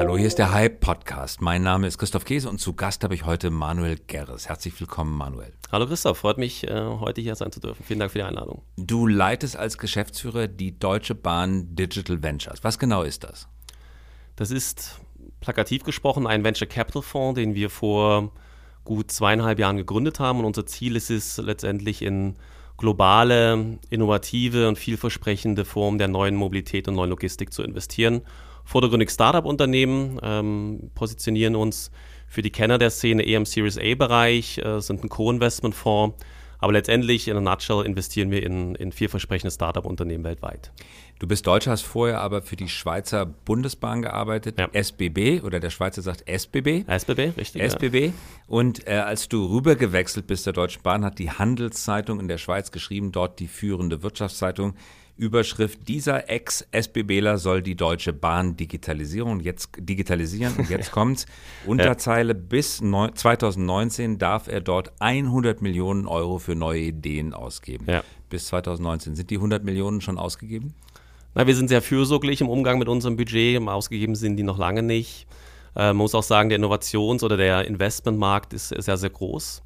Hallo, hier ist der Hype Podcast. Mein Name ist Christoph Käse und zu Gast habe ich heute Manuel Gerres. Herzlich willkommen, Manuel. Hallo Christoph, freut mich, äh, heute hier sein zu dürfen. Vielen Dank für die Einladung. Du leitest als Geschäftsführer die Deutsche Bahn Digital Ventures. Was genau ist das? Das ist plakativ gesprochen ein Venture Capital Fonds, den wir vor gut zweieinhalb Jahren gegründet haben. Und unser Ziel ist es letztendlich in globale, innovative und vielversprechende Formen der neuen Mobilität und neuen Logistik zu investieren vordergründig Startup-Unternehmen, ähm, positionieren uns für die Kenner der Szene eher im Series A-Bereich, äh, sind ein Co-Investment-Fonds. Aber letztendlich, in a nutshell, investieren wir in, in vielversprechende Startup-Unternehmen weltweit. Du bist Deutscher, hast vorher aber für die Schweizer Bundesbahn gearbeitet, ja. SBB, oder der Schweizer sagt SBB. SBB, richtig. SBB. Ja. Und äh, als du rübergewechselt bist der Deutschen Bahn, hat die Handelszeitung in der Schweiz geschrieben, dort die führende Wirtschaftszeitung, Überschrift, dieser Ex-SBBler soll die Deutsche Bahn digitalisieren. Jetzt digitalisieren und jetzt kommt's. Unterzeile, bis 2019 darf er dort 100 Millionen Euro für neue Ideen ausgeben. Ja. Bis 2019. Sind die 100 Millionen schon ausgegeben? Na, wir sind sehr fürsorglich im Umgang mit unserem Budget. Ausgegeben sind die noch lange nicht. Äh, man muss auch sagen, der Innovations- oder der Investmentmarkt ist sehr, sehr groß.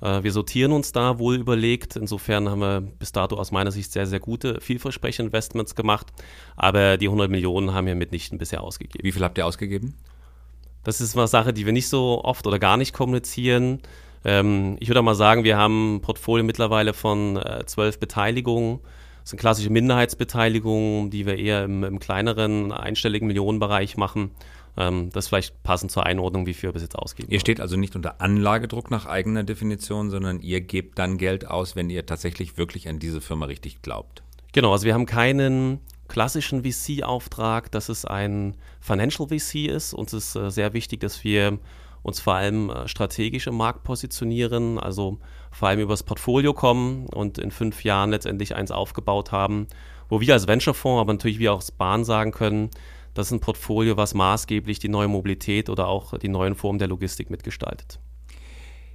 Äh, wir sortieren uns da wohl überlegt. Insofern haben wir bis dato aus meiner Sicht sehr, sehr gute, vielversprechende Investments gemacht. Aber die 100 Millionen haben wir mitnichten bisher ausgegeben. Wie viel habt ihr ausgegeben? Das ist eine Sache, die wir nicht so oft oder gar nicht kommunizieren. Ähm, ich würde mal sagen, wir haben ein Portfolio mittlerweile von äh, zwölf Beteiligungen. Das sind klassische Minderheitsbeteiligungen, die wir eher im, im kleineren einstelligen Millionenbereich machen. Ähm, das ist vielleicht passend zur Einordnung, wie viel wir bis jetzt ausgeben. Ihr steht also nicht unter Anlagedruck nach eigener Definition, sondern ihr gebt dann Geld aus, wenn ihr tatsächlich wirklich an diese Firma richtig glaubt. Genau, also wir haben keinen klassischen VC-Auftrag, dass es ein Financial VC ist. Uns ist äh, sehr wichtig, dass wir uns vor allem äh, strategisch im Markt positionieren, also vor allem übers Portfolio kommen und in fünf Jahren letztendlich eins aufgebaut haben, wo wir als Venture-Fonds, aber natürlich wir auch als Bahn sagen können, das ist ein Portfolio, was maßgeblich die neue Mobilität oder auch die neuen Formen der Logistik mitgestaltet.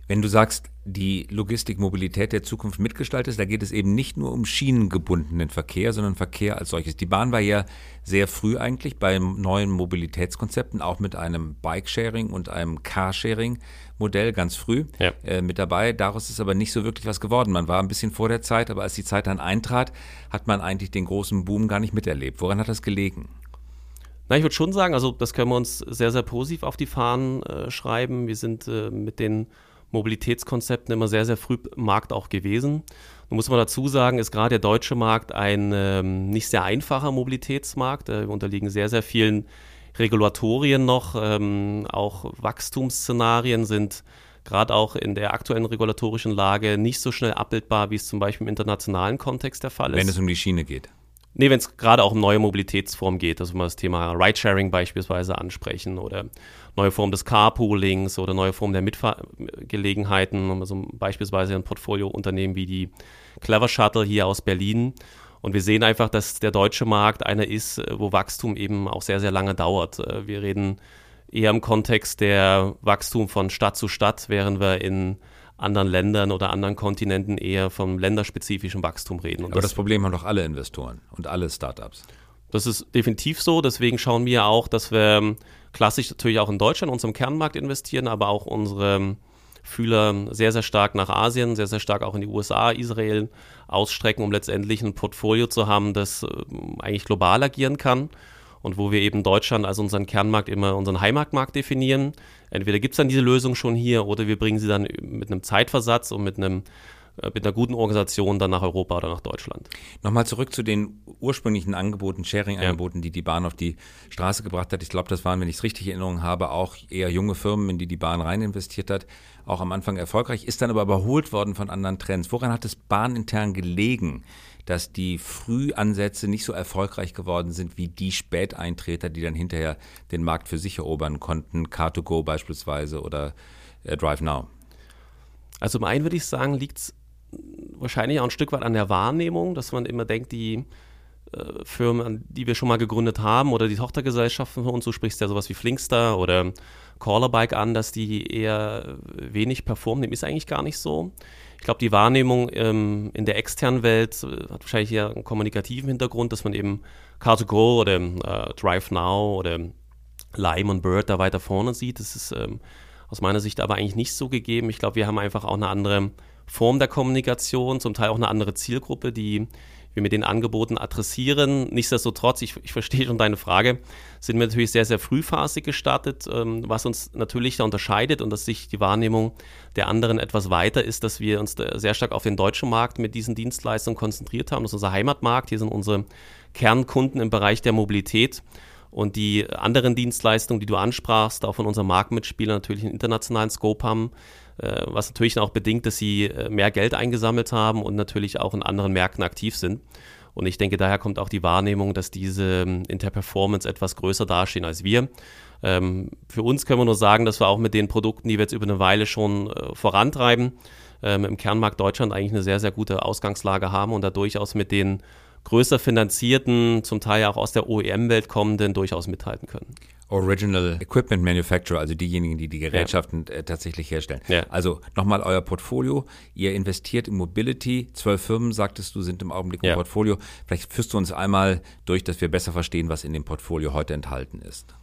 Wenn du sagst, die Logistik-Mobilität der Zukunft mitgestaltet, da geht es eben nicht nur um schienengebundenen Verkehr, sondern Verkehr als solches. Die Bahn war ja sehr früh eigentlich bei neuen Mobilitätskonzepten, auch mit einem Bike-Sharing und einem Carsharing-Modell ganz früh ja. äh, mit dabei. Daraus ist aber nicht so wirklich was geworden. Man war ein bisschen vor der Zeit, aber als die Zeit dann eintrat, hat man eigentlich den großen Boom gar nicht miterlebt. Woran hat das gelegen? Na, ich würde schon sagen, also das können wir uns sehr, sehr positiv auf die Fahnen äh, schreiben. Wir sind äh, mit den Mobilitätskonzepten immer sehr, sehr früh Markt auch gewesen. Nun muss man dazu sagen, ist gerade der deutsche Markt ein ähm, nicht sehr einfacher Mobilitätsmarkt. Äh, wir unterliegen sehr, sehr vielen Regulatorien noch. Ähm, auch Wachstumsszenarien sind gerade auch in der aktuellen regulatorischen Lage nicht so schnell abbildbar, wie es zum Beispiel im internationalen Kontext der Fall ist. Wenn es um die Schiene geht. Nee, wenn es gerade auch um neue Mobilitätsformen geht, also wenn wir das Thema Ridesharing beispielsweise ansprechen oder neue Formen des Carpoolings oder neue Formen der Mitfahrgelegenheiten, also beispielsweise ein Portfoliounternehmen wie die Clever Shuttle hier aus Berlin. Und wir sehen einfach, dass der deutsche Markt einer ist, wo Wachstum eben auch sehr, sehr lange dauert. Wir reden eher im Kontext der Wachstum von Stadt zu Stadt, während wir in anderen Ländern oder anderen Kontinenten eher vom länderspezifischen Wachstum reden. Und Aber das, das Problem haben doch alle Investoren und alle Startups. Das ist definitiv so. Deswegen schauen wir auch, dass wir ähm, klassisch natürlich auch in Deutschland, unserem Kernmarkt investieren, aber auch unsere ähm, Fühler sehr, sehr stark nach Asien, sehr, sehr stark auch in die USA, Israel ausstrecken, um letztendlich ein Portfolio zu haben, das ähm, eigentlich global agieren kann und wo wir eben Deutschland als unseren Kernmarkt immer unseren Heimatmarkt definieren. Entweder gibt es dann diese Lösung schon hier oder wir bringen sie dann mit einem Zeitversatz und mit einem äh, mit einer guten Organisation dann nach Europa oder nach Deutschland. Nochmal zurück zu den ursprünglichen Angeboten, Sharing-Angeboten, ja. die die Bahn auf die Straße gebracht hat. Ich glaube, das waren, wenn ich es richtig in Erinnerung habe, auch eher junge Firmen, in die die Bahn rein investiert hat. Auch am Anfang erfolgreich, ist dann aber überholt worden von anderen Trends. Woran hat es bahnintern gelegen? Dass die Frühansätze nicht so erfolgreich geworden sind wie die Späteintreter, die dann hinterher den Markt für sich erobern konnten, Car2Go beispielsweise oder äh, Drive Now? Also zum einen würde ich sagen, liegt es wahrscheinlich auch ein Stück weit an der Wahrnehmung, dass man immer denkt, die äh, Firmen, die wir schon mal gegründet haben oder die Tochtergesellschaften von uns, du sprichst ja sowas wie Flinkstar oder Callerbike an, dass die eher wenig performen. Dem ist eigentlich gar nicht so. Ich glaube, die Wahrnehmung ähm, in der externen Welt äh, hat wahrscheinlich eher einen kommunikativen Hintergrund, dass man eben Car2Go oder äh, Drive Now oder Lime und Bird da weiter vorne sieht. Das ist ähm, aus meiner Sicht aber eigentlich nicht so gegeben. Ich glaube, wir haben einfach auch eine andere Form der Kommunikation, zum Teil auch eine andere Zielgruppe, die wir mit den Angeboten adressieren. Nichtsdestotrotz, ich, ich verstehe schon deine Frage, sind wir natürlich sehr, sehr frühphasig gestartet. Ähm, was uns natürlich da unterscheidet und dass sich die Wahrnehmung der anderen etwas weiter ist, dass wir uns sehr stark auf den deutschen Markt mit diesen Dienstleistungen konzentriert haben. Das ist unser Heimatmarkt. Hier sind unsere Kernkunden im Bereich der Mobilität. Und die anderen Dienstleistungen, die du ansprachst, auch von unserem Marktmitspieler natürlich einen internationalen Scope haben, was natürlich auch bedingt, dass sie äh, mehr Geld eingesammelt haben und natürlich auch in anderen Märkten aktiv sind. Und ich denke, daher kommt auch die Wahrnehmung, dass diese ähm, in der Performance etwas größer dastehen als wir. Ähm, für uns können wir nur sagen, dass wir auch mit den Produkten, die wir jetzt über eine Weile schon äh, vorantreiben, im Kernmarkt Deutschland eigentlich eine sehr, sehr gute Ausgangslage haben und da durchaus mit den größer finanzierten, zum Teil auch aus der OEM-Welt kommenden, durchaus mithalten können. Original Equipment Manufacturer, also diejenigen, die die Gerätschaften ja. äh, tatsächlich herstellen. Ja. Also nochmal euer Portfolio. Ihr investiert in Mobility. Zwölf Firmen, sagtest du, sind im Augenblick im ja. Portfolio. Vielleicht führst du uns einmal durch, dass wir besser verstehen, was in dem Portfolio heute enthalten ist.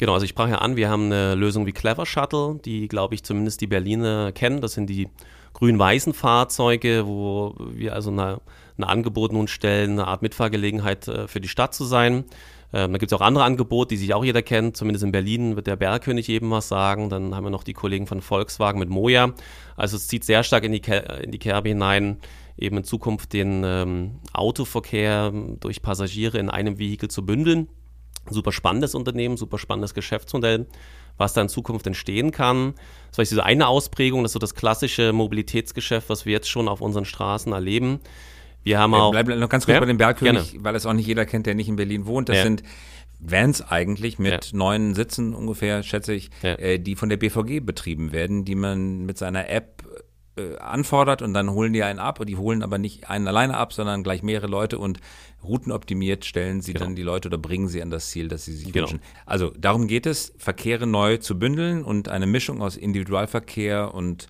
Genau, also ich sprach ja an, wir haben eine Lösung wie Clever Shuttle, die, glaube ich, zumindest die Berliner kennen. Das sind die grün-weißen Fahrzeuge, wo wir also eine, ein Angebot nun stellen, eine Art Mitfahrgelegenheit äh, für die Stadt zu sein. Ähm, da gibt es auch andere Angebote, die sich auch jeder kennt. Zumindest in Berlin wird der Bergkönig eben was sagen. Dann haben wir noch die Kollegen von Volkswagen mit Moja. Also es zieht sehr stark in die, in die Kerbe hinein, eben in Zukunft den ähm, Autoverkehr durch Passagiere in einem Vehikel zu bündeln. Super spannendes Unternehmen, super spannendes Geschäftsmodell, was da in Zukunft entstehen kann. Das war diese eine Ausprägung, das ist so das klassische Mobilitätsgeschäft, was wir jetzt schon auf unseren Straßen erleben. Wir haben auch. Bleib noch ganz kurz ja? bei dem Bergkönig, weil es auch nicht jeder kennt, der nicht in Berlin wohnt. Das ja. sind Vans eigentlich mit ja. neun Sitzen ungefähr, schätze ich, äh, die von der BVG betrieben werden, die man mit seiner App äh, anfordert und dann holen die einen ab und die holen aber nicht einen alleine ab, sondern gleich mehrere Leute und routenoptimiert stellen sie genau. dann die Leute oder bringen sie an das Ziel, das sie sich genau. wünschen. Also darum geht es, Verkehre neu zu bündeln und eine Mischung aus Individualverkehr und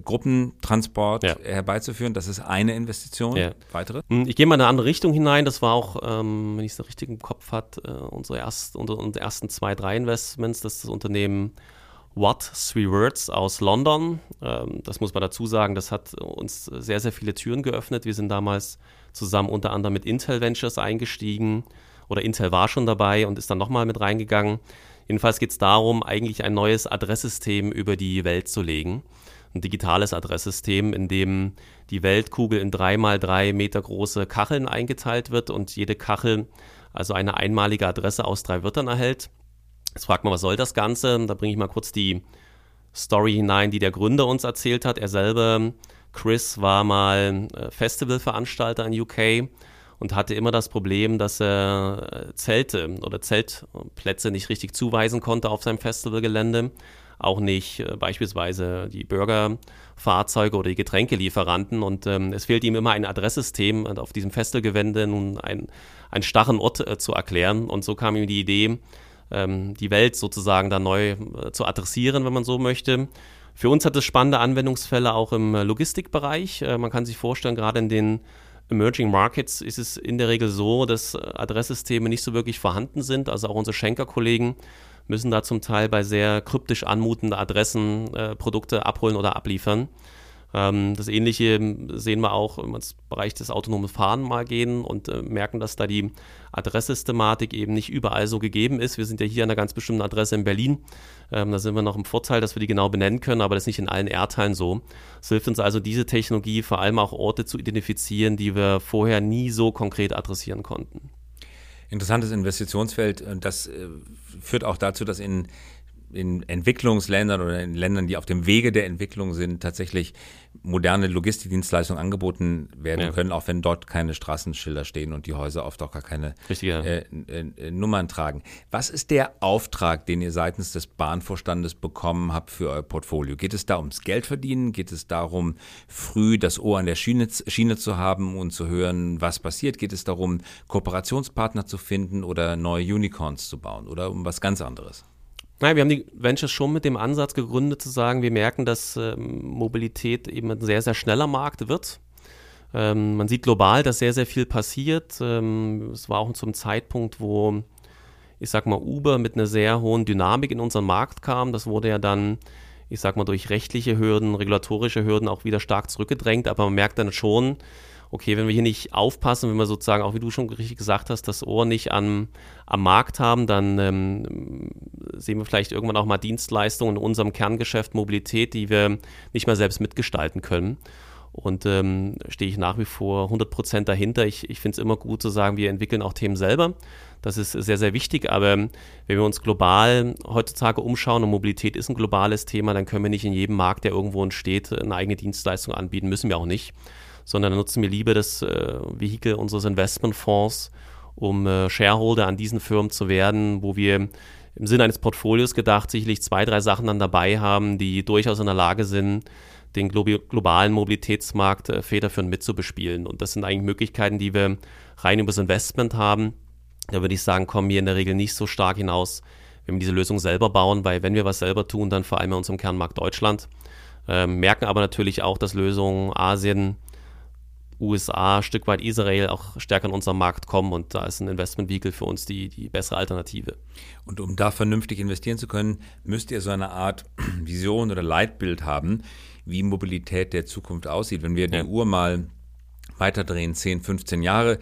Gruppentransport ja. herbeizuführen. Das ist eine Investition. Ja. Weitere? Hm, ich gehe mal in eine andere Richtung hinein. Das war auch, ähm, wenn ich es richtig im Kopf hatte, äh, unsere, erst, unsere ersten zwei, drei Investments. Das ist das Unternehmen What Three Words aus London. Ähm, das muss man dazu sagen, das hat uns sehr, sehr viele Türen geöffnet. Wir sind damals zusammen unter anderem mit Intel Ventures eingestiegen oder Intel war schon dabei und ist dann nochmal mit reingegangen. Jedenfalls geht es darum, eigentlich ein neues Adresssystem über die Welt zu legen ein digitales Adresssystem, in dem die Weltkugel in drei mal drei Meter große Kacheln eingeteilt wird und jede Kachel also eine einmalige Adresse aus drei Wörtern erhält. Jetzt fragt man, was soll das Ganze? Da bringe ich mal kurz die Story hinein, die der Gründer uns erzählt hat. Er selber, Chris, war mal äh, Festivalveranstalter in UK und hatte immer das Problem, dass er äh, Zelte oder Zeltplätze nicht richtig zuweisen konnte auf seinem Festivalgelände auch nicht äh, beispielsweise die Bürgerfahrzeuge oder die Getränkelieferanten. Und ähm, es fehlt ihm immer ein Adresssystem und auf diesem Festelgewände nun ein, einen starren Ort äh, zu erklären. Und so kam ihm die Idee, ähm, die Welt sozusagen da neu äh, zu adressieren, wenn man so möchte. Für uns hat es spannende Anwendungsfälle auch im äh, Logistikbereich. Äh, man kann sich vorstellen, gerade in den Emerging Markets ist es in der Regel so, dass äh, Adresssysteme nicht so wirklich vorhanden sind. Also auch unsere Schenker-Kollegen müssen da zum Teil bei sehr kryptisch anmutenden Adressen äh, Produkte abholen oder abliefern. Ähm, das Ähnliche sehen wir auch, wenn wir ins Bereich des autonomen Fahren mal gehen und äh, merken, dass da die Adresssystematik eben nicht überall so gegeben ist. Wir sind ja hier an einer ganz bestimmten Adresse in Berlin. Ähm, da sind wir noch im Vorteil, dass wir die genau benennen können, aber das ist nicht in allen Erdteilen so. Es hilft uns also, diese Technologie vor allem auch Orte zu identifizieren, die wir vorher nie so konkret adressieren konnten. Interessantes Investitionsfeld. Das äh, führt auch dazu, dass in in Entwicklungsländern oder in Ländern, die auf dem Wege der Entwicklung sind, tatsächlich moderne Logistikdienstleistungen angeboten werden ja. können, auch wenn dort keine Straßenschilder stehen und die Häuser oft auch gar keine äh, äh, Nummern tragen. Was ist der Auftrag, den ihr seitens des Bahnvorstandes bekommen habt für euer Portfolio? Geht es da ums Geld verdienen? Geht es darum, früh das Ohr an der Schiene, Schiene zu haben und zu hören, was passiert? Geht es darum, Kooperationspartner zu finden oder neue Unicorns zu bauen oder um was ganz anderes? Nein, wir haben die Ventures schon mit dem Ansatz gegründet, zu sagen, wir merken, dass ähm, Mobilität eben ein sehr, sehr schneller Markt wird. Ähm, man sieht global, dass sehr, sehr viel passiert. Ähm, es war auch zum Zeitpunkt, wo ich sag mal, Uber mit einer sehr hohen Dynamik in unseren Markt kam. Das wurde ja dann, ich sag mal, durch rechtliche Hürden, regulatorische Hürden auch wieder stark zurückgedrängt. Aber man merkt dann schon, okay, wenn wir hier nicht aufpassen, wenn wir sozusagen, auch wie du schon richtig gesagt hast, das Ohr nicht an, am Markt haben, dann ähm, sehen wir vielleicht irgendwann auch mal Dienstleistungen in unserem Kerngeschäft Mobilität, die wir nicht mehr selbst mitgestalten können. Und ähm, stehe ich nach wie vor 100 Prozent dahinter. Ich, ich finde es immer gut zu sagen, wir entwickeln auch Themen selber. Das ist sehr, sehr wichtig. Aber wenn wir uns global heutzutage umschauen und Mobilität ist ein globales Thema, dann können wir nicht in jedem Markt, der irgendwo entsteht, eine eigene Dienstleistung anbieten. Müssen wir auch nicht. Sondern dann nutzen wir lieber das äh, Vehikel unseres Investmentfonds, um äh, Shareholder an diesen Firmen zu werden, wo wir im Sinne eines Portfolios gedacht sicherlich zwei, drei Sachen dann dabei haben, die durchaus in der Lage sind, den globalen Mobilitätsmarkt äh, federführend mitzubespielen. Und das sind eigentlich Möglichkeiten, die wir rein übers Investment haben. Da würde ich sagen, kommen wir in der Regel nicht so stark hinaus, wenn wir diese Lösung selber bauen, weil wenn wir was selber tun, dann vor allem in unserem Kernmarkt Deutschland. Ähm, merken aber natürlich auch, dass Lösungen Asien, USA, ein Stück weit Israel auch stärker in unseren Markt kommen und da ist ein Investment-Vehicle für uns die, die bessere Alternative. Und um da vernünftig investieren zu können, müsst ihr so eine Art Vision oder Leitbild haben, wie Mobilität der Zukunft aussieht. Wenn wir die Uhr mal weiterdrehen, 10, 15 Jahre,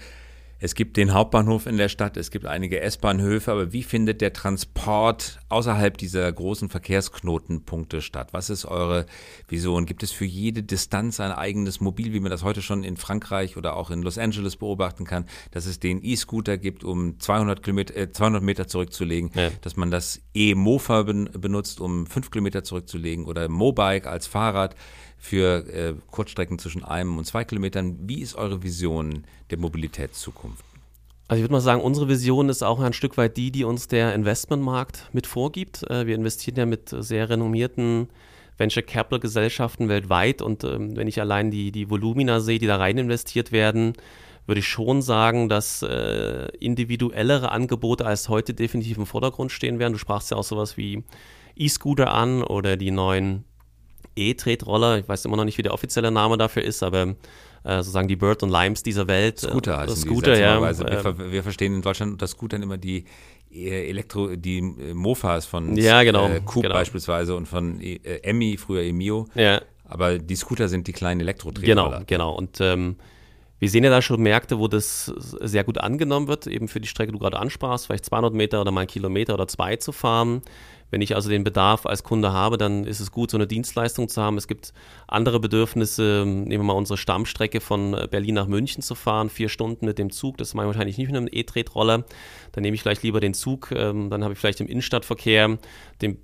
es gibt den Hauptbahnhof in der Stadt, es gibt einige S-Bahnhöfe, aber wie findet der Transport außerhalb dieser großen Verkehrsknotenpunkte statt? Was ist eure Vision? Gibt es für jede Distanz ein eigenes Mobil, wie man das heute schon in Frankreich oder auch in Los Angeles beobachten kann, dass es den E-Scooter gibt, um 200, Kilometer, äh, 200 Meter zurückzulegen, ja. dass man das E-Mofa ben benutzt, um 5 Kilometer zurückzulegen oder Mobike als Fahrrad? Für äh, Kurzstrecken zwischen einem und zwei Kilometern. Wie ist eure Vision der Mobilitätszukunft? Also ich würde mal sagen, unsere Vision ist auch ein Stück weit die, die uns der Investmentmarkt mit vorgibt. Äh, wir investieren ja mit sehr renommierten Venture Capital Gesellschaften weltweit und ähm, wenn ich allein die, die Volumina sehe, die da rein investiert werden, würde ich schon sagen, dass äh, individuellere Angebote als heute definitiv im Vordergrund stehen werden. Du sprachst ja auch sowas wie E-Scooter an oder die neuen E-Tretroller, ich weiß immer noch nicht, wie der offizielle Name dafür ist, aber äh, sozusagen die Bird und Limes dieser Welt. Äh, Scooter heißen Scooter, die, ja. Wir, wir, verstehen in Deutschland unter Scootern immer die äh, Elektro, die äh, Mofas von ja, genau, äh, Coop genau. beispielsweise und von äh, Emmy, früher Emio. Ja. Aber die Scooter sind die kleinen Elektro-Tretroller. Genau, genau. Und ähm, wir sehen ja da schon Märkte, wo das sehr gut angenommen wird, eben für die Strecke, die du gerade ansprachst, vielleicht 200 Meter oder mal einen Kilometer oder zwei zu fahren. Wenn ich also den Bedarf als Kunde habe, dann ist es gut, so eine Dienstleistung zu haben. Es gibt andere Bedürfnisse, nehmen wir mal unsere Stammstrecke von äh, Berlin nach München zu fahren, vier Stunden mit dem Zug. Das mache ich wahrscheinlich nicht mit einem E-Tretroller. Dann nehme ich vielleicht lieber den Zug. Ähm, dann habe ich vielleicht im Innenstadtverkehr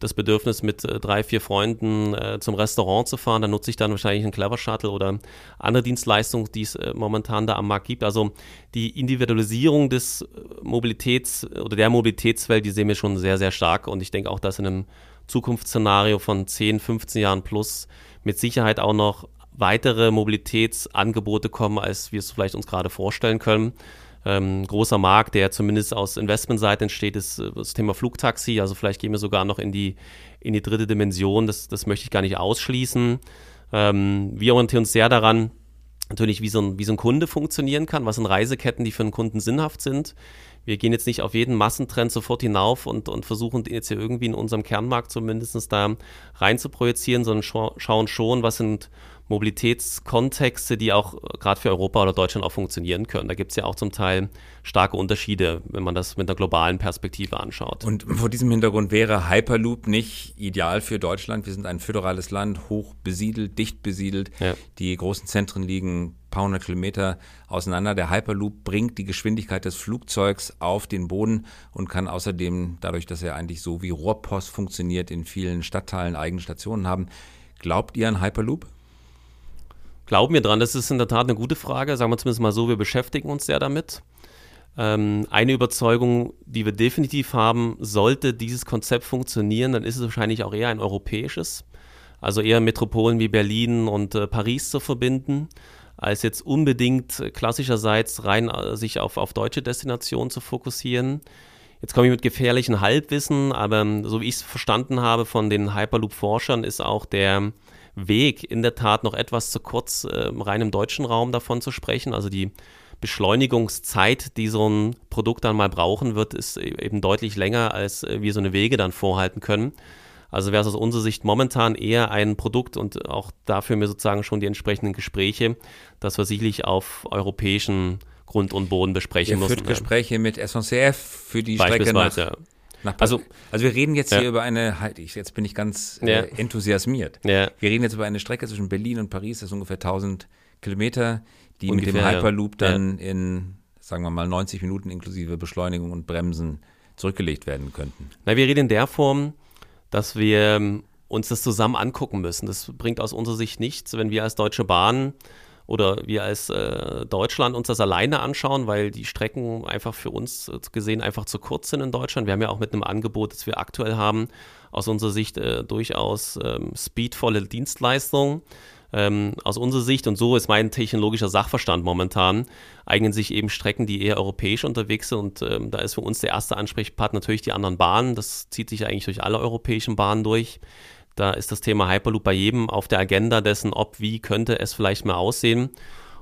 das Bedürfnis, mit äh, drei, vier Freunden äh, zum Restaurant zu fahren. Dann nutze ich dann wahrscheinlich einen Clever Shuttle oder andere Dienstleistungen, die es momentan da am Markt gibt. Also die Individualisierung des Mobilitäts oder der Mobilitätswelt, die sehen wir schon sehr, sehr stark. Und ich denke auch, dass dass in einem Zukunftsszenario von 10, 15 Jahren plus mit Sicherheit auch noch weitere Mobilitätsangebote kommen, als wir es vielleicht uns gerade vorstellen können. Ähm, großer Markt, der zumindest aus Investmentseite entsteht, ist äh, das Thema Flugtaxi. Also vielleicht gehen wir sogar noch in die, in die dritte Dimension. Das, das möchte ich gar nicht ausschließen. Ähm, wir orientieren uns sehr daran, natürlich, wie so, ein, wie so ein Kunde funktionieren kann, was sind Reiseketten, die für einen Kunden sinnhaft sind wir gehen jetzt nicht auf jeden Massentrend sofort hinauf und, und versuchen jetzt hier irgendwie in unserem Kernmarkt zumindest da rein zu projizieren, sondern scha schauen schon, was sind Mobilitätskontexte, die auch äh, gerade für Europa oder Deutschland auch funktionieren können. Da gibt es ja auch zum Teil starke Unterschiede, wenn man das mit einer globalen Perspektive anschaut. Und vor diesem Hintergrund wäre Hyperloop nicht ideal für Deutschland. Wir sind ein föderales Land, hoch besiedelt, dicht besiedelt. Ja. Die großen Zentren liegen paar hundert Kilometer auseinander. Der Hyperloop bringt die Geschwindigkeit des Flugzeugs auf den Boden und kann außerdem, dadurch, dass er eigentlich so wie Rohrpost funktioniert, in vielen Stadtteilen eigene Stationen haben. Glaubt ihr an Hyperloop? Glauben wir dran? Das ist in der Tat eine gute Frage. Sagen wir zumindest mal so, wir beschäftigen uns sehr damit. Ähm, eine Überzeugung, die wir definitiv haben, sollte dieses Konzept funktionieren, dann ist es wahrscheinlich auch eher ein europäisches. Also eher Metropolen wie Berlin und äh, Paris zu verbinden, als jetzt unbedingt klassischerseits rein äh, sich auf, auf deutsche Destinationen zu fokussieren. Jetzt komme ich mit gefährlichen Halbwissen, aber so wie ich es verstanden habe von den Hyperloop-Forschern, ist auch der Weg in der Tat noch etwas zu kurz, äh, rein im deutschen Raum davon zu sprechen. Also die Beschleunigungszeit, die so ein Produkt dann mal brauchen wird, ist e-, eben deutlich länger, als äh, wir so eine Wege dann vorhalten können. Also wäre es aus unserer Sicht momentan eher ein Produkt und auch dafür mir sozusagen schon die entsprechenden Gespräche, dass wir sicherlich auf europäischen Grund und Boden besprechen Ihr müssen. führt Gespräche mit SNCF für die Strecke nach, ja. nach also, also wir reden jetzt ja. hier über eine, halt, ich, jetzt bin ich ganz äh, enthusiasmiert. Wir reden jetzt über eine Strecke zwischen Berlin und Paris, das ist ungefähr 1000 Kilometer, die ungefähr, mit dem Hyperloop dann in, sagen wir mal, 90 Minuten inklusive Beschleunigung und Bremsen zurückgelegt werden könnten. Na, wir reden in der Form, dass wir ähm, uns das zusammen angucken müssen. Das bringt aus unserer Sicht nichts, wenn wir als Deutsche Bahn oder wir als äh, Deutschland uns das alleine anschauen, weil die Strecken einfach für uns gesehen einfach zu kurz sind in Deutschland. Wir haben ja auch mit einem Angebot, das wir aktuell haben, aus unserer Sicht äh, durchaus ähm, speedvolle Dienstleistungen. Ähm, aus unserer Sicht, und so ist mein technologischer Sachverstand momentan, eignen sich eben Strecken, die eher europäisch unterwegs sind. Und ähm, da ist für uns der erste Ansprechpartner natürlich die anderen Bahnen. Das zieht sich eigentlich durch alle europäischen Bahnen durch. Da ist das Thema Hyperloop bei jedem auf der Agenda dessen, ob, wie könnte es vielleicht mal aussehen.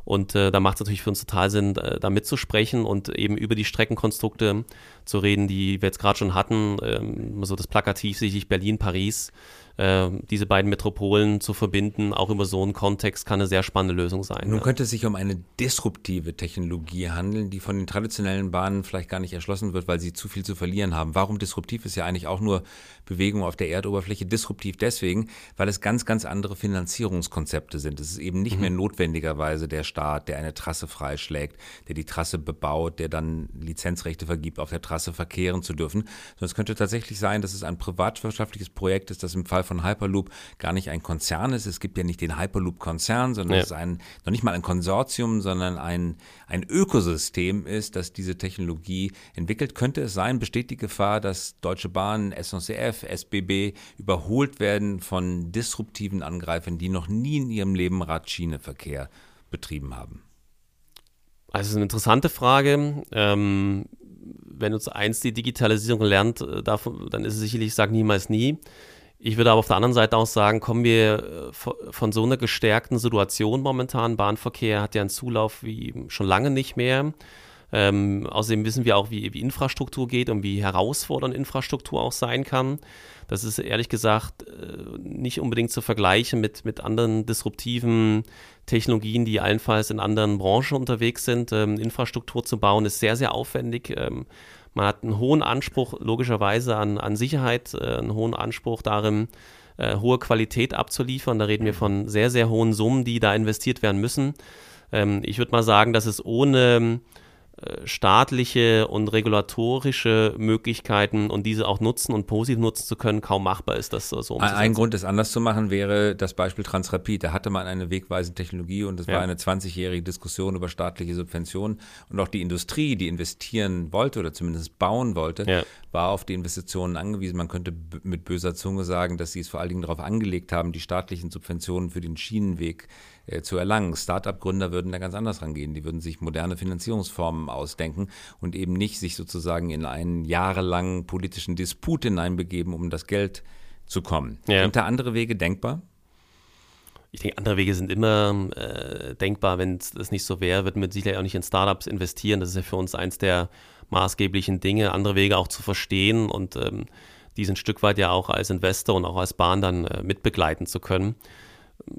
Und äh, da macht es natürlich für uns total Sinn, äh, da mitzusprechen und eben über die Streckenkonstrukte zu reden, die wir jetzt gerade schon hatten. Ähm, so das Plakativ sicherlich Berlin, Paris äh, diese beiden Metropolen zu verbinden, auch über so einen Kontext, kann eine sehr spannende Lösung sein. Nun ja. könnte es sich um eine disruptive Technologie handeln, die von den traditionellen Bahnen vielleicht gar nicht erschlossen wird, weil sie zu viel zu verlieren haben. Warum disruptiv ist ja eigentlich auch nur Bewegung auf der Erdoberfläche. Disruptiv deswegen, weil es ganz, ganz andere Finanzierungskonzepte sind. Es ist eben nicht mhm. mehr notwendigerweise der Staat, der eine Trasse freischlägt, der die Trasse bebaut, der dann Lizenzrechte vergibt, auf der Trasse verkehren zu dürfen, sondern es könnte tatsächlich sein, dass es ein privatwirtschaftliches Projekt ist, das im Fall von Hyperloop gar nicht ein Konzern ist. Es gibt ja nicht den Hyperloop-Konzern, sondern ja. es ist ein, noch nicht mal ein Konsortium, sondern ein, ein Ökosystem ist, das diese Technologie entwickelt. Könnte es sein, besteht die Gefahr, dass Deutsche Bahn, SNCF, SBB überholt werden von disruptiven Angreifern, die noch nie in ihrem Leben Radschienenverkehr betrieben haben? Also, es ist eine interessante Frage. Ähm, wenn uns eins die Digitalisierung lernt, äh, dann ist es sicherlich, sag niemals nie. Ich würde aber auf der anderen Seite auch sagen, kommen wir äh, von so einer gestärkten Situation momentan. Bahnverkehr hat ja einen Zulauf wie schon lange nicht mehr. Ähm, außerdem wissen wir auch, wie, wie Infrastruktur geht und wie herausfordernd Infrastruktur auch sein kann. Das ist ehrlich gesagt äh, nicht unbedingt zu vergleichen mit, mit anderen disruptiven Technologien, die allenfalls in anderen Branchen unterwegs sind. Ähm, Infrastruktur zu bauen ist sehr, sehr aufwendig. Ähm, man hat einen hohen Anspruch logischerweise an, an Sicherheit, äh, einen hohen Anspruch darin, äh, hohe Qualität abzuliefern. Da reden wir von sehr, sehr hohen Summen, die da investiert werden müssen. Ähm, ich würde mal sagen, dass es ohne staatliche und regulatorische Möglichkeiten und diese auch nutzen und positiv nutzen zu können, kaum machbar ist, das so umzusetzen. Ein Grund, es anders zu machen, wäre das Beispiel Transrapid. Da hatte man eine wegweisende Technologie und es ja. war eine 20-jährige Diskussion über staatliche Subventionen und auch die Industrie, die investieren wollte oder zumindest bauen wollte, ja. war auf die Investitionen angewiesen. Man könnte mit böser Zunge sagen, dass sie es vor allen Dingen darauf angelegt haben, die staatlichen Subventionen für den Schienenweg äh, zu erlangen. Start-up-Gründer würden da ganz anders rangehen. Die würden sich moderne Finanzierungsformen ausdenken und eben nicht sich sozusagen in einen jahrelangen politischen Disput hineinbegeben, um das Geld zu kommen. Ja. Sind da andere Wege denkbar? Ich denke, andere Wege sind immer äh, denkbar. Wenn es nicht so wäre, würden wir sicherlich auch nicht in Startups investieren. Das ist ja für uns eins der maßgeblichen Dinge, andere Wege auch zu verstehen und ähm, diesen ein Stück weit ja auch als Investor und auch als Bahn dann äh, mitbegleiten zu können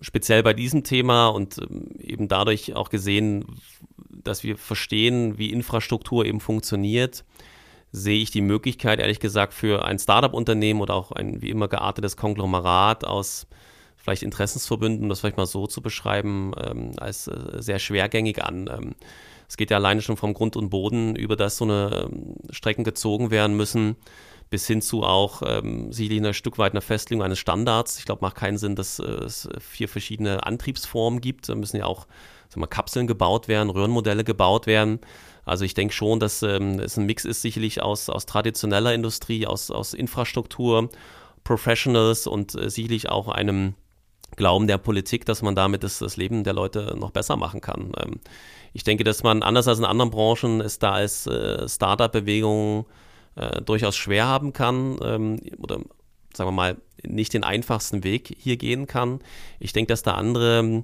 speziell bei diesem Thema und ähm, eben dadurch auch gesehen, dass wir verstehen, wie Infrastruktur eben funktioniert, sehe ich die Möglichkeit, ehrlich gesagt, für ein Startup-Unternehmen oder auch ein wie immer geartetes Konglomerat aus vielleicht Interessensverbünden, um das vielleicht mal so zu beschreiben, ähm, als äh, sehr schwergängig an. Ähm, es geht ja alleine schon vom Grund und Boden, über das so eine ähm, Strecken gezogen werden müssen bis hin zu auch ähm, sicherlich ein Stück weit einer Festlegung eines Standards. Ich glaube, macht keinen Sinn, dass äh, es vier verschiedene Antriebsformen gibt. Da müssen ja auch sagen wir, Kapseln gebaut werden, Röhrenmodelle gebaut werden. Also ich denke schon, dass ähm, es ein Mix ist sicherlich aus, aus traditioneller Industrie, aus, aus Infrastruktur, Professionals und äh, sicherlich auch einem Glauben der Politik, dass man damit das, das Leben der Leute noch besser machen kann. Ähm, ich denke, dass man anders als in anderen Branchen es da als äh, Startup-Bewegung äh, durchaus schwer haben kann ähm, oder sagen wir mal nicht den einfachsten Weg hier gehen kann. Ich denke, dass da andere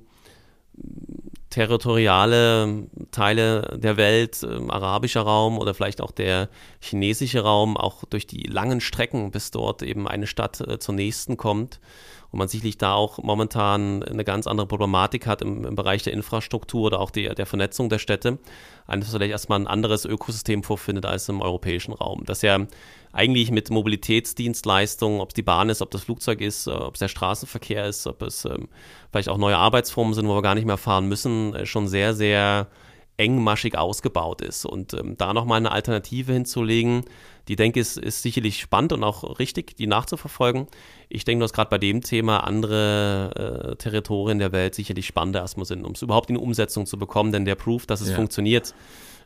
territoriale Teile der Welt, äh, arabischer Raum oder vielleicht auch der chinesische Raum, auch durch die langen Strecken, bis dort eben eine Stadt äh, zur nächsten kommt und man sicherlich da auch momentan eine ganz andere Problematik hat im, im Bereich der Infrastruktur oder auch der, der Vernetzung der Städte, eines vielleicht erstmal ein anderes Ökosystem vorfindet als im europäischen Raum. Das ja eigentlich mit Mobilitätsdienstleistungen, ob es die Bahn ist, ob das Flugzeug ist, äh, ob es der Straßenverkehr ist, ob es ähm, vielleicht auch neue Arbeitsformen sind, wo wir gar nicht mehr fahren müssen, äh, schon sehr, sehr engmaschig ausgebaut ist. Und ähm, da nochmal eine Alternative hinzulegen, die denke ich, ist, ist sicherlich spannend und auch richtig, die nachzuverfolgen. Ich denke, dass gerade bei dem Thema andere äh, Territorien der Welt sicherlich spannender erstmal sind, um es überhaupt in Umsetzung zu bekommen, denn der Proof, dass es ja. funktioniert,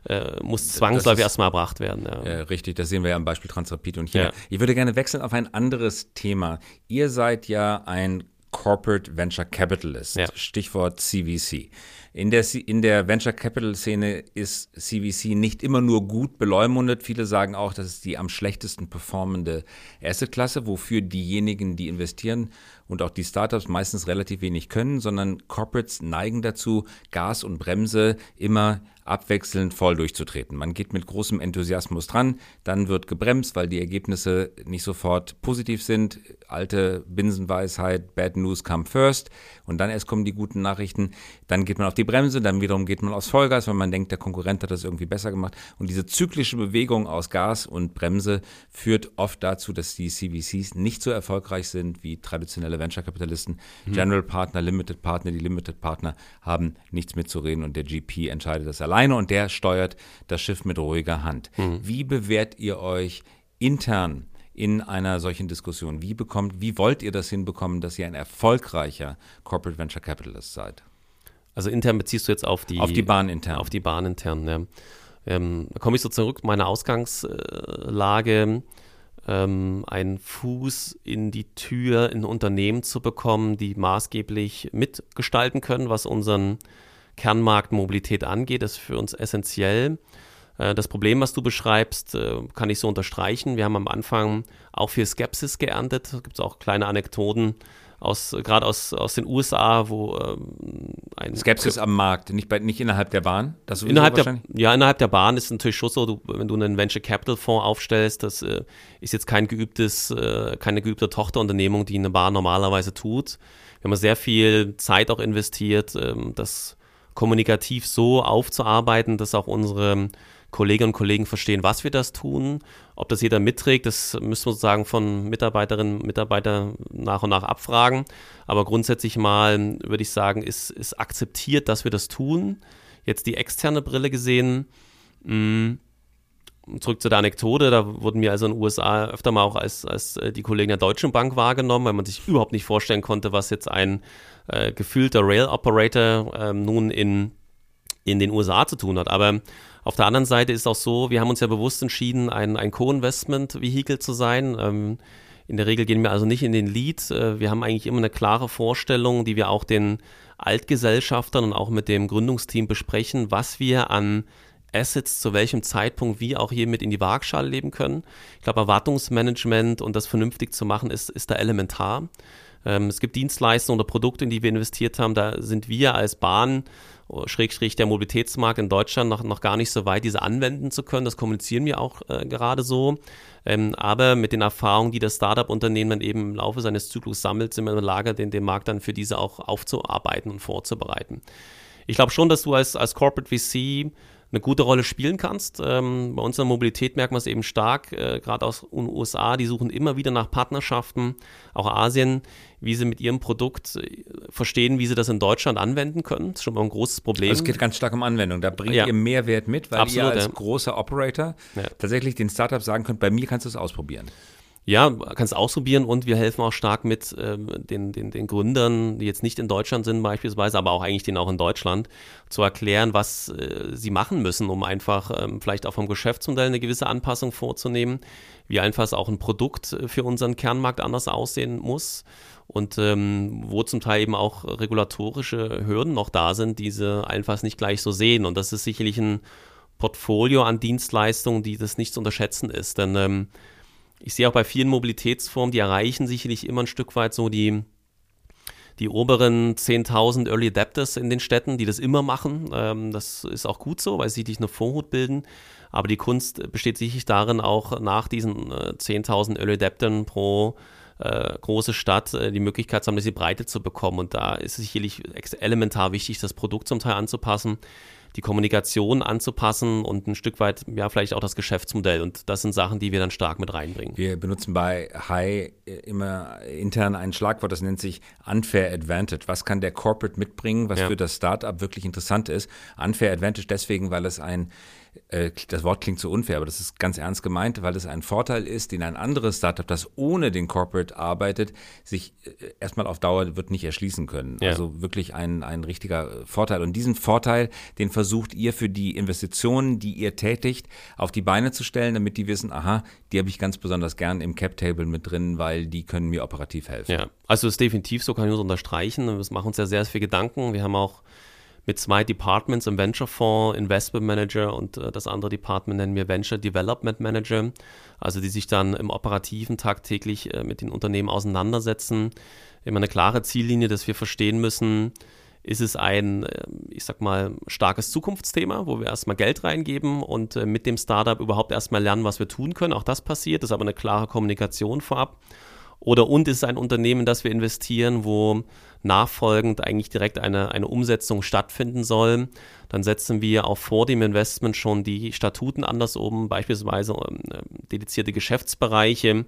äh, muss zwangsläufig erstmal erbracht werden. Ja. ja. richtig, das sehen wir ja am Beispiel Transrapid und hier. Ja. Ich würde gerne wechseln auf ein anderes Thema. Ihr seid ja ein Corporate Venture Capitalist, Stichwort CVC. In der, in der Venture Capital Szene ist CVC nicht immer nur gut beleumundet. Viele sagen auch, das ist die am schlechtesten performende Assetklasse, wofür diejenigen, die investieren und auch die Startups meistens relativ wenig können, sondern Corporates neigen dazu, Gas und Bremse immer abwechselnd voll durchzutreten. Man geht mit großem Enthusiasmus dran, dann wird gebremst, weil die Ergebnisse nicht sofort positiv sind. Alte Binsenweisheit, Bad News come first und dann erst kommen die guten Nachrichten. Dann geht man auf die Bremse, dann wiederum geht man aufs Vollgas, weil man denkt, der Konkurrent hat das irgendwie besser gemacht. Und diese zyklische Bewegung aus Gas und Bremse führt oft dazu, dass die CVCs nicht so erfolgreich sind wie traditionelle Venture-Kapitalisten. Mhm. General Partner, Limited Partner, die Limited Partner haben nichts mitzureden und der GP entscheidet das allein alleine und der steuert das Schiff mit ruhiger Hand. Mhm. Wie bewährt ihr euch intern in einer solchen Diskussion? Wie bekommt, wie wollt ihr das hinbekommen, dass ihr ein erfolgreicher Corporate Venture Capitalist seid? Also intern beziehst du jetzt auf die auf die Bahn intern. Auf die Bahn intern, ja. Ähm, da komme ich so zurück zu meiner Ausgangslage, ähm, einen Fuß in die Tür in Unternehmen zu bekommen, die maßgeblich mitgestalten können, was unseren Kernmarktmobilität angeht, ist für uns essentiell. Äh, das Problem, was du beschreibst, äh, kann ich so unterstreichen. Wir haben am Anfang auch viel Skepsis geerntet. Es gibt auch kleine Anekdoten aus, gerade aus, aus den USA, wo ähm, ein Skepsis am Markt, nicht, bei, nicht innerhalb der Bahn? Das innerhalb der, ja, innerhalb der Bahn ist natürlich schon so, du, wenn du einen Venture Capital Fonds aufstellst, das äh, ist jetzt kein geübtes, äh, keine geübte Tochterunternehmung, die eine Bahn normalerweise tut. Wir haben sehr viel Zeit auch investiert, ähm, das kommunikativ so aufzuarbeiten, dass auch unsere Kolleginnen und Kollegen verstehen, was wir das tun. Ob das jeder mitträgt, das müssen wir sozusagen von Mitarbeiterinnen und Mitarbeitern nach und nach abfragen. Aber grundsätzlich mal würde ich sagen, ist, ist akzeptiert, dass wir das tun. Jetzt die externe Brille gesehen. Mh, mm, zurück zu der Anekdote, da wurden wir also in den USA öfter mal auch als, als äh, die Kollegen der Deutschen Bank wahrgenommen, weil man sich überhaupt nicht vorstellen konnte, was jetzt ein äh, gefühlter Rail-Operator ähm, nun in, in den USA zu tun hat. Aber auf der anderen Seite ist auch so, wir haben uns ja bewusst entschieden, ein, ein Co-Investment-Vehikel zu sein. Ähm, in der Regel gehen wir also nicht in den Lead. Äh, wir haben eigentlich immer eine klare Vorstellung, die wir auch den Altgesellschaftern und auch mit dem Gründungsteam besprechen, was wir an Assets zu welchem Zeitpunkt wie auch hier mit in die Waagschale leben können. Ich glaube, Erwartungsmanagement und das vernünftig zu machen, ist, ist da elementar. Ähm, es gibt Dienstleistungen oder Produkte, in die wir investiert haben. Da sind wir als Bahn, Schrägstrich der Mobilitätsmarkt in Deutschland noch, noch gar nicht so weit, diese anwenden zu können. Das kommunizieren wir auch äh, gerade so. Ähm, aber mit den Erfahrungen, die das Startup-Unternehmen dann eben im Laufe seines Zyklus sammelt, sind wir in der Lage, den, den Markt dann für diese auch aufzuarbeiten und vorzubereiten. Ich glaube schon, dass du als, als Corporate VC eine gute Rolle spielen kannst. Ähm, bei uns in der Mobilität merken wir es eben stark, äh, gerade aus den USA, die suchen immer wieder nach Partnerschaften, auch Asien, wie sie mit ihrem Produkt äh, verstehen, wie sie das in Deutschland anwenden können. Das ist schon mal ein großes Problem. Also es geht ganz stark um Anwendung. Da bringt ja. ihr Mehrwert mit, weil Absolut, ihr als ja. großer Operator ja. tatsächlich den Startups sagen könnt, bei mir kannst du es ausprobieren. Ja, kannst ausprobieren und wir helfen auch stark mit ähm, den, den, den Gründern, die jetzt nicht in Deutschland sind beispielsweise, aber auch eigentlich denen auch in Deutschland, zu erklären, was äh, sie machen müssen, um einfach ähm, vielleicht auch vom Geschäftsmodell eine gewisse Anpassung vorzunehmen, wie einfach auch ein Produkt für unseren Kernmarkt anders aussehen muss und ähm, wo zum Teil eben auch regulatorische Hürden noch da sind, diese einfach nicht gleich so sehen. Und das ist sicherlich ein Portfolio an Dienstleistungen, die das nicht zu unterschätzen ist, denn ähm, ich sehe auch bei vielen Mobilitätsformen, die erreichen sicherlich immer ein Stück weit so die, die oberen 10.000 Early Adapters in den Städten, die das immer machen. Ähm, das ist auch gut so, weil sie dich eine Vorhut bilden. Aber die Kunst besteht sicherlich darin, auch nach diesen äh, 10.000 Early Adaptern pro äh, große Stadt äh, die Möglichkeit zu haben, diese Breite zu bekommen. Und da ist es sicherlich elementar wichtig, das Produkt zum Teil anzupassen die Kommunikation anzupassen und ein Stück weit, ja, vielleicht auch das Geschäftsmodell. Und das sind Sachen, die wir dann stark mit reinbringen. Wir benutzen bei High immer intern ein Schlagwort, das nennt sich Unfair Advantage. Was kann der Corporate mitbringen, was ja. für das Startup wirklich interessant ist? Unfair Advantage deswegen, weil es ein äh, das Wort klingt so unfair, aber das ist ganz ernst gemeint, weil es ein Vorteil ist, den ein anderes Startup, das ohne den Corporate arbeitet, sich äh, erstmal auf Dauer wird nicht erschließen können. Ja. Also wirklich ein, ein richtiger Vorteil. Und diesen Vorteil, den versucht ihr für die Investitionen, die ihr tätigt, auf die Beine zu stellen, damit die wissen, aha, die habe ich ganz besonders gern im Cap-Table mit drin, weil die können mir operativ helfen. Ja, also ist definitiv so, kann ich nur unterstreichen. Wir machen uns ja sehr, sehr viel Gedanken. Wir haben auch mit zwei Departments im Venture-Fonds, Investment Manager und äh, das andere Department nennen wir Venture Development Manager, also die sich dann im operativen tagtäglich äh, mit den Unternehmen auseinandersetzen. Immer eine klare Ziellinie, dass wir verstehen müssen, ist es ein, äh, ich sag mal, starkes Zukunftsthema, wo wir erstmal Geld reingeben und äh, mit dem Startup überhaupt erstmal lernen, was wir tun können. Auch das passiert, das ist aber eine klare Kommunikation vorab. Oder und ist ein Unternehmen, das wir investieren, wo nachfolgend eigentlich direkt eine, eine Umsetzung stattfinden soll. Dann setzen wir auch vor dem Investment schon die Statuten anders um, beispielsweise ähm, dedizierte Geschäftsbereiche,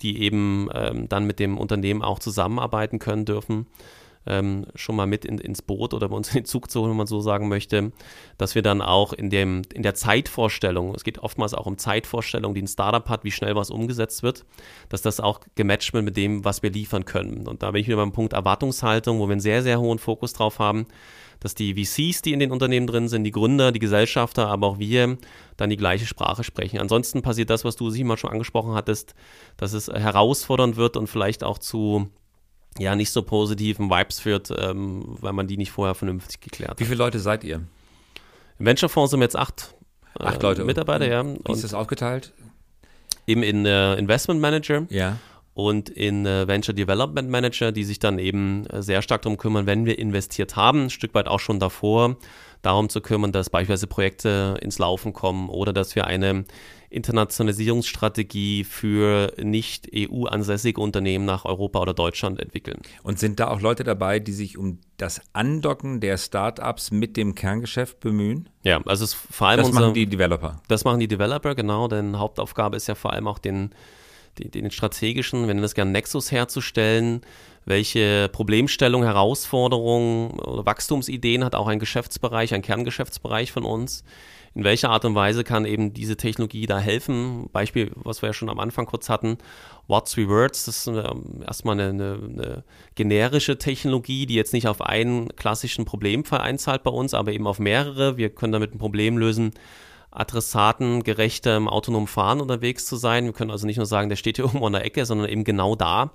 die eben ähm, dann mit dem Unternehmen auch zusammenarbeiten können dürfen ähm, schon mal mit in, ins Boot oder bei uns in den Zug zu holen, wenn man so sagen möchte, dass wir dann auch in, dem, in der Zeitvorstellung, es geht oftmals auch um Zeitvorstellung, die ein Startup hat, wie schnell was umgesetzt wird, dass das auch gematcht wird mit dem, was wir liefern können. Und da bin ich wieder beim Punkt Erwartungshaltung, wo wir einen sehr, sehr hohen Fokus drauf haben, dass die VCs, die in den Unternehmen drin sind, die Gründer, die Gesellschafter, aber auch wir dann die gleiche Sprache sprechen. Ansonsten passiert das, was du mal schon angesprochen hattest, dass es herausfordernd wird und vielleicht auch zu ja nicht so positiven Vibes führt, ähm, weil man die nicht vorher vernünftig geklärt hat. Wie viele Leute seid ihr? Im Venture-Fonds sind wir jetzt acht, äh, acht Leute. Mitarbeiter, ja. Wie ist das aufgeteilt? Eben in äh, Investment Manager. Ja und in äh, Venture Development Manager, die sich dann eben äh, sehr stark darum kümmern, wenn wir investiert haben, ein Stück weit auch schon davor, darum zu kümmern, dass beispielsweise Projekte ins Laufen kommen oder dass wir eine Internationalisierungsstrategie für nicht EU-ansässige Unternehmen nach Europa oder Deutschland entwickeln. Und sind da auch Leute dabei, die sich um das Andocken der Startups mit dem Kerngeschäft bemühen? Ja, also es vor allem das unsere, machen die Developer. Das machen die Developer, genau, denn Hauptaufgabe ist ja vor allem auch den den, den strategischen, wir nennen das gerne Nexus herzustellen. Welche Problemstellung, Herausforderungen oder Wachstumsideen hat auch ein Geschäftsbereich, ein Kerngeschäftsbereich von uns? In welcher Art und Weise kann eben diese Technologie da helfen? Beispiel, was wir ja schon am Anfang kurz hatten, What's Rewards, das ist ähm, erstmal eine, eine, eine, generische Technologie, die jetzt nicht auf einen klassischen Problemfall einzahlt bei uns, aber eben auf mehrere. Wir können damit ein Problem lösen, adressatengerechter im autonomen Fahren unterwegs zu sein. Wir können also nicht nur sagen, der steht hier irgendwo an der Ecke, sondern eben genau da.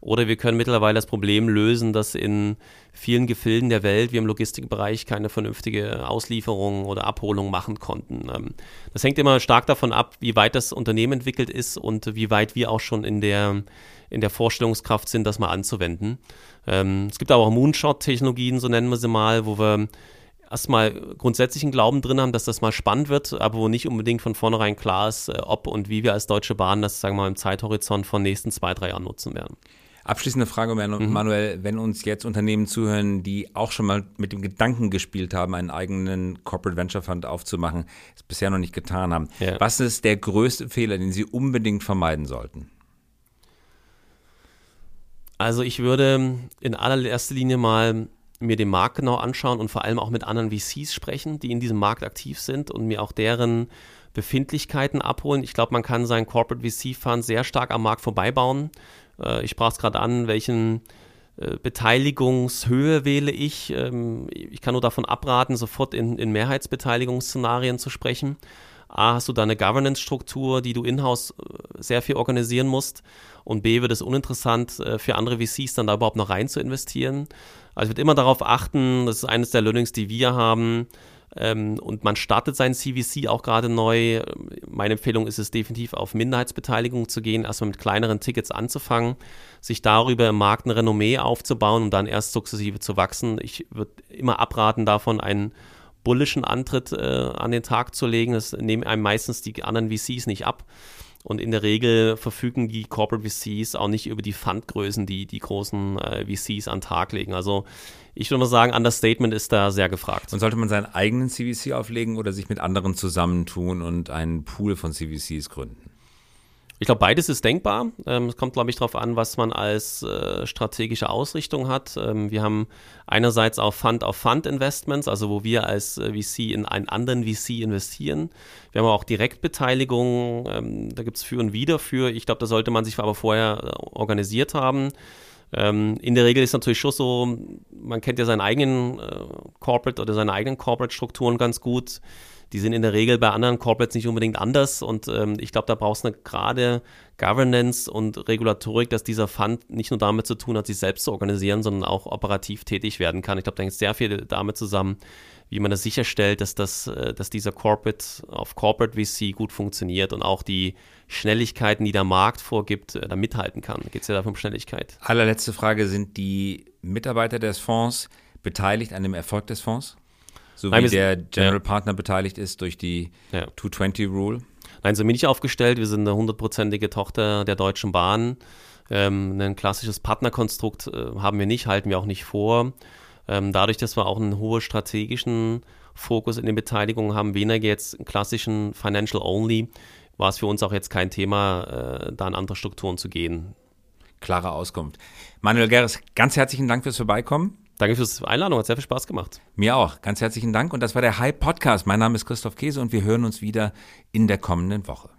Oder wir können mittlerweile das Problem lösen, dass in vielen Gefilden der Welt wir im Logistikbereich keine vernünftige Auslieferung oder Abholung machen konnten. Ähm, das hängt immer stark davon ab, wie weit das Unternehmen entwickelt ist und wie weit wir auch schon in der, in der Vorstellungskraft sind, das mal anzuwenden. Ähm, es gibt aber auch Moonshot-Technologien, so nennen wir sie mal, wo wir erstmal grundsätzlichen Glauben drin haben, dass das mal spannend wird, aber wo nicht unbedingt von vornherein klar ist, äh, ob und wie wir als Deutsche Bahn das, sagen wir mal, im Zeithorizont von nächsten zwei, drei Jahren nutzen werden. Abschließende Frage, mhm. Manuel, mhm. wenn uns jetzt Unternehmen zuhören, die auch schon mal mit dem Gedanken gespielt haben, einen eigenen Corporate Venture Fund aufzumachen, es bisher noch nicht getan haben, ja. was ist der größte Fehler, den sie unbedingt vermeiden sollten? Also ich würde in allererster Linie mal mir den Markt genau anschauen und vor allem auch mit anderen VCs sprechen, die in diesem Markt aktiv sind und mir auch deren Befindlichkeiten abholen. Ich glaube, man kann seinen Corporate VC Fund sehr stark am Markt vorbeibauen. Äh, ich sprach es gerade an, welchen äh, Beteiligungshöhe wähle ich. Ähm, ich kann nur davon abraten, sofort in, in Mehrheitsbeteiligungsszenarien zu sprechen. A, hast du da eine Governance-Struktur, die du in-house äh, sehr viel organisieren musst. Und B, wird es uninteressant für andere VCs dann da überhaupt noch rein zu investieren. Also ich würde immer darauf achten, das ist eines der Learnings, die wir haben, Ähm, und man startet sein CVC auch gerade neu. Meine Empfehlung ist es definitiv auf Minderheitsbeteiligung zu gehen, erstmal mit kleineren Tickets anzufangen, sich darüber im Markt ein Renommee aufzubauen und dann erst sukzessive zu wachsen. Ich würde immer abraten davon, einen bullischen Antritt äh, an den Tag zu legen. Das nehmen einem meistens die anderen VCs nicht ab. Und in der Regel verfügen die Corporate VCs auch nicht über die Fundgrößen, die die großen äh, VCs an den Tag legen. Also ich würde mal sagen, Understatement ist da sehr gefragt. Und sollte man seinen eigenen CVC auflegen oder sich mit anderen zusammentun und einen Pool von CVCs gründen? Ich glaube, beides ist denkbar. Ähm, es kommt, glaube ich, darauf an, was man als äh, strategische Ausrichtung hat. Ähm, wir haben einerseits auch Fund-of-Fund-Investments, also wo wir als äh, VC in einen anderen VC investieren. Wir haben auch Direktbeteiligung. Ähm, da gibt es für und wieder für. Ich glaube, da sollte man sich aber vorher äh, organisiert haben. Ähm, in der Regel ist natürlich schon so, man kennt ja seinen eigenen äh, Corporate oder seine eigenen Corporate-Strukturen ganz gut die sind in der Regel bei anderen Corporates nicht unbedingt anders und ähm, ich glaube, da brauchst du eine gerade Governance und Regulatorik, dass dieser Fund nicht nur damit zu tun hat, sich selbst zu organisieren, sondern auch operativ tätig werden kann. Ich glaube, da hängt sehr viel damit zusammen, wie man das sicherstellt, dass, das, äh, dass dieser Corporate auf Corporate VC gut funktioniert und auch die Schnelligkeiten, die der Markt vorgibt, äh, da mithalten kann. Geht es ja da um Schnelligkeit. Allerletzte Frage, sind die Mitarbeiter des Fonds beteiligt an dem Erfolg des Fonds? So Nein, wie der General. Partner beteiligt ist durch die ja. 220 Rule? Nein, so bin ich aufgestellt. Wir sind eine hundertprozentige Tochter der Deutschen Bahn. Ähm, ein klassisches Partnerkonstrukt äh, haben wir nicht, halten wir auch nicht vor. Ähm, dadurch, dass wir auch einen hohen strategischen Fokus in den Beteiligungen haben, weniger jetzt einen klassischen Financial Only, war es für uns auch jetzt kein Thema, äh, da in andere Strukturen zu gehen. Klare Auskunft. Manuel Gerres, ganz herzlichen Dank fürs Vorbeikommen. Danke fürs Einladung, hat sehr viel Spaß gemacht. Mir auch. Ganz herzlichen Dank. Und das war der Hype Podcast. Mein Name ist Christoph Käse und wir hören uns wieder in der kommenden Woche.